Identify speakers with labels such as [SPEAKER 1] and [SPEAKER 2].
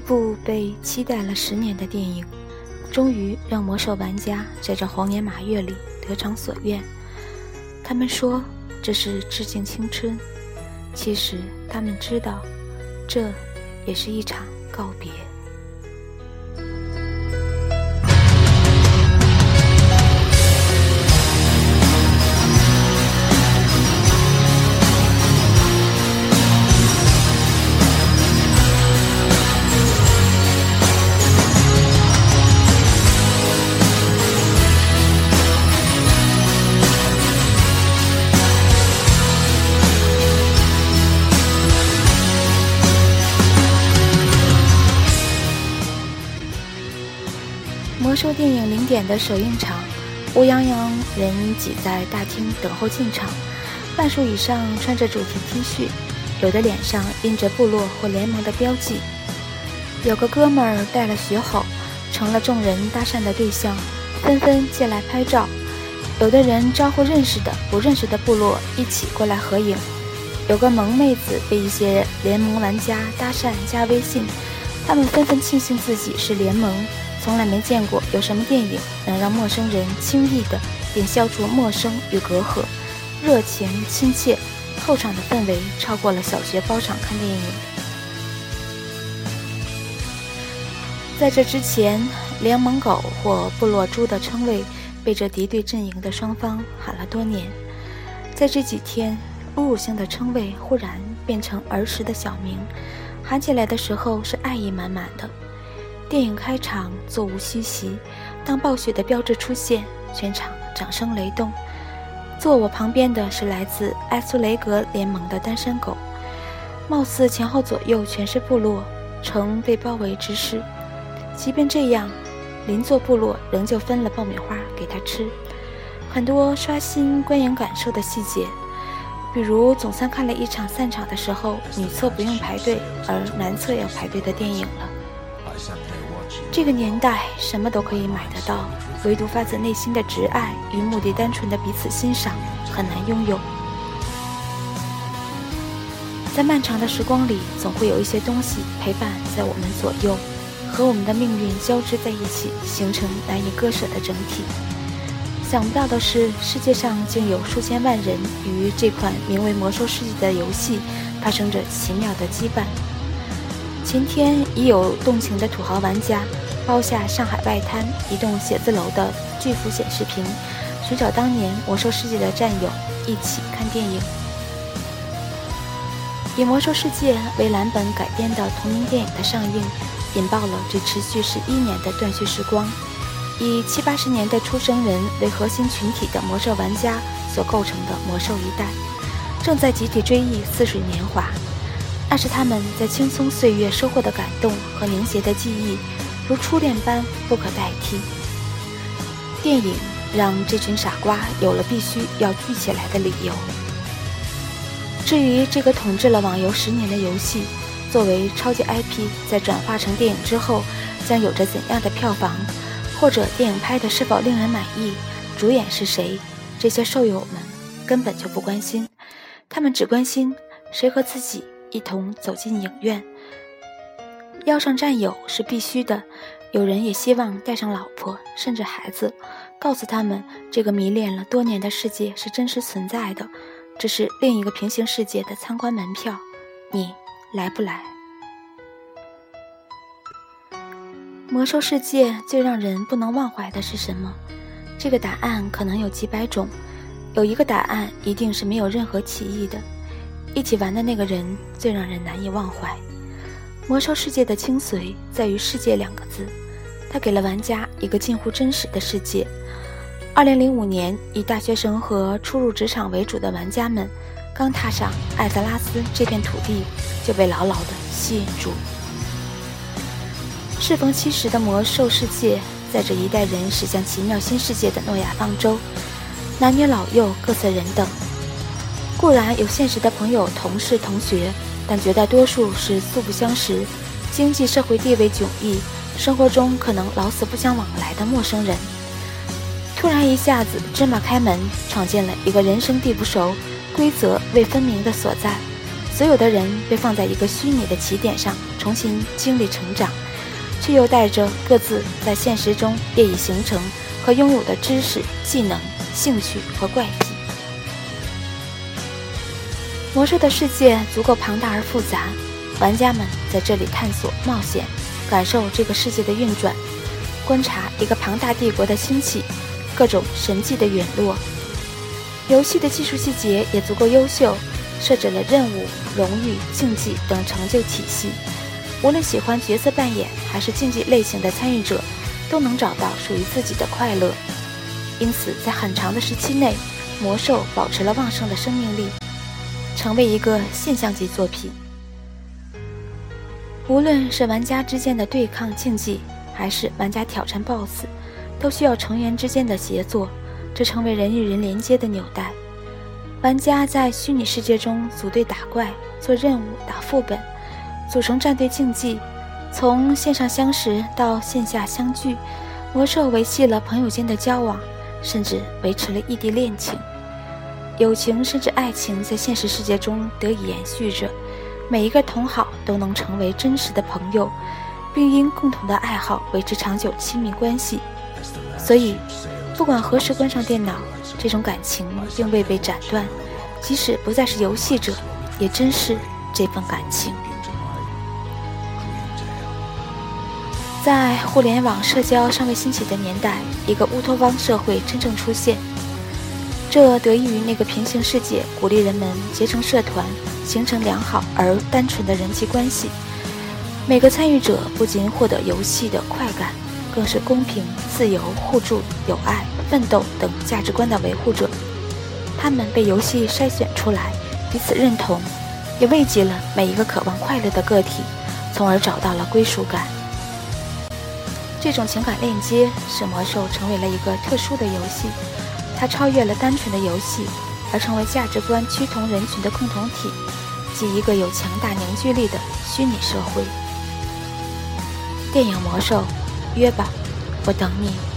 [SPEAKER 1] 一部被期待了十年的电影，终于让魔兽玩家在这猴年马月里得偿所愿。他们说这是致敬青春，其实他们知道，这也是一场告别。电影零点的首映场，乌泱泱人挤在大厅等候进场，半数以上穿着主题 T 恤，有的脸上印着部落或联盟的标记。有个哥们儿带了血吼，成了众人搭讪的对象，纷纷借来拍照。有的人招呼认识的、不认识的部落一起过来合影。有个萌妹子被一些联盟玩家搭讪加微信，他们纷纷庆幸自己是联盟。从来没见过有什么电影能让陌生人轻易的便消除陌生与隔阂，热情亲切，后场的氛围超过了小学包场看电影。在这之前，联盟狗或部落猪的称谓被这敌对阵营的双方喊了多年，在这几天，侮辱性的称谓忽然变成儿时的小名，喊起来的时候是爱意满满的。电影开场，座无虚席。当暴雪的标志出现，全场掌声雷动。坐我旁边的是来自埃苏雷格联盟的单身狗，貌似前后左右全是部落，呈被包围之势。即便这样，邻座部落仍旧分了爆米花给他吃。很多刷新观影感受的细节，比如总算看了一场散场的时候，女厕不用排队，而男厕要排队的电影了。这个年代什么都可以买得到，唯独发自内心的挚爱与目的单纯的彼此欣赏很难拥有。在漫长的时光里，总会有一些东西陪伴在我们左右，和我们的命运交织在一起，形成难以割舍的整体。想不到的是，世界上竟有数千万人与这款名为《魔兽世界》的游戏发生着奇妙的羁绊。前天已有动情的土豪玩家包下上海外滩一栋写字楼的巨幅显示屏，寻找当年魔兽世界的战友一起看电影。以魔兽世界为蓝本改编的同名电影的上映，引爆了这持续十一年的断续时光。以七八十年代出生人为核心群体的魔兽玩家所构成的魔兽一代，正在集体追忆似水年华。那是他们在青葱岁月收获的感动和凝结的记忆，如初恋般不可代替。电影让这群傻瓜有了必须要聚起来的理由。至于这个统治了网游十年的游戏，作为超级 IP，在转化成电影之后，将有着怎样的票房，或者电影拍的是否令人满意，主演是谁，这些兽友们根本就不关心，他们只关心谁和自己。一同走进影院，邀上战友是必须的。有人也希望带上老婆，甚至孩子，告诉他们这个迷恋了多年的世界是真实存在的，这是另一个平行世界的参观门票。你来不来？魔兽世界最让人不能忘怀的是什么？这个答案可能有几百种，有一个答案一定是没有任何歧义的。一起玩的那个人最让人难以忘怀。魔兽世界的精髓在于“世界”两个字，它给了玩家一个近乎真实的世界。二零零五年，以大学生和初入职场为主的玩家们，刚踏上艾泽拉斯这片土地，就被牢牢地吸引住。适逢其时的魔兽世界，载着一代人驶向奇妙新世界的诺亚方舟，男女老幼各色人等。固然有现实的朋友、同事、同学，但绝大多数是素不相识、经济社会地位迥异、生活中可能老死不相往来的陌生人。突然一下子芝麻开门，闯进了一个人生地不熟、规则未分明的所在，所有的人被放在一个虚拟的起点上，重新经历成长，却又带着各自在现实中业已形成和拥有的知识、技能、兴趣和怪癖。魔兽的世界足够庞大而复杂，玩家们在这里探索、冒险，感受这个世界的运转，观察一个庞大帝国的兴起，各种神迹的陨落。游戏的技术细节也足够优秀，设置了任务、荣誉、竞技等成就体系。无论喜欢角色扮演还是竞技类型的参与者，都能找到属于自己的快乐。因此，在很长的时期内，魔兽保持了旺盛的生命力。成为一个现象级作品。无论是玩家之间的对抗竞技，还是玩家挑战 BOSS，都需要成员之间的协作，这成为人与人连接的纽带。玩家在虚拟世界中组队打怪、做任务、打副本，组成战队竞技，从线上相识到线下相聚，魔兽维系了朋友间的交往，甚至维持了异地恋情。友情甚至爱情在现实世界中得以延续着，每一个同好都能成为真实的朋友，并因共同的爱好维持长久亲密关系。所以，不管何时关上电脑，这种感情并未被斩断。即使不再是游戏者，也珍视这份感情。在互联网社交尚未兴起的年代，一个乌托邦社会真正出现。这得益于那个平行世界鼓励人们结成社团，形成良好而单纯的人际关系。每个参与者不仅获得游戏的快感，更是公平、自由、互助、友爱、奋斗等价值观的维护者。他们被游戏筛选出来，彼此认同，也慰藉了每一个渴望快乐的个体，从而找到了归属感。这种情感链接使魔兽成为了一个特殊的游戏。它超越了单纯的游戏，而成为价值观趋同人群的共同体，即一个有强大凝聚力的虚拟社会。电影《魔兽》，约吧，我等你。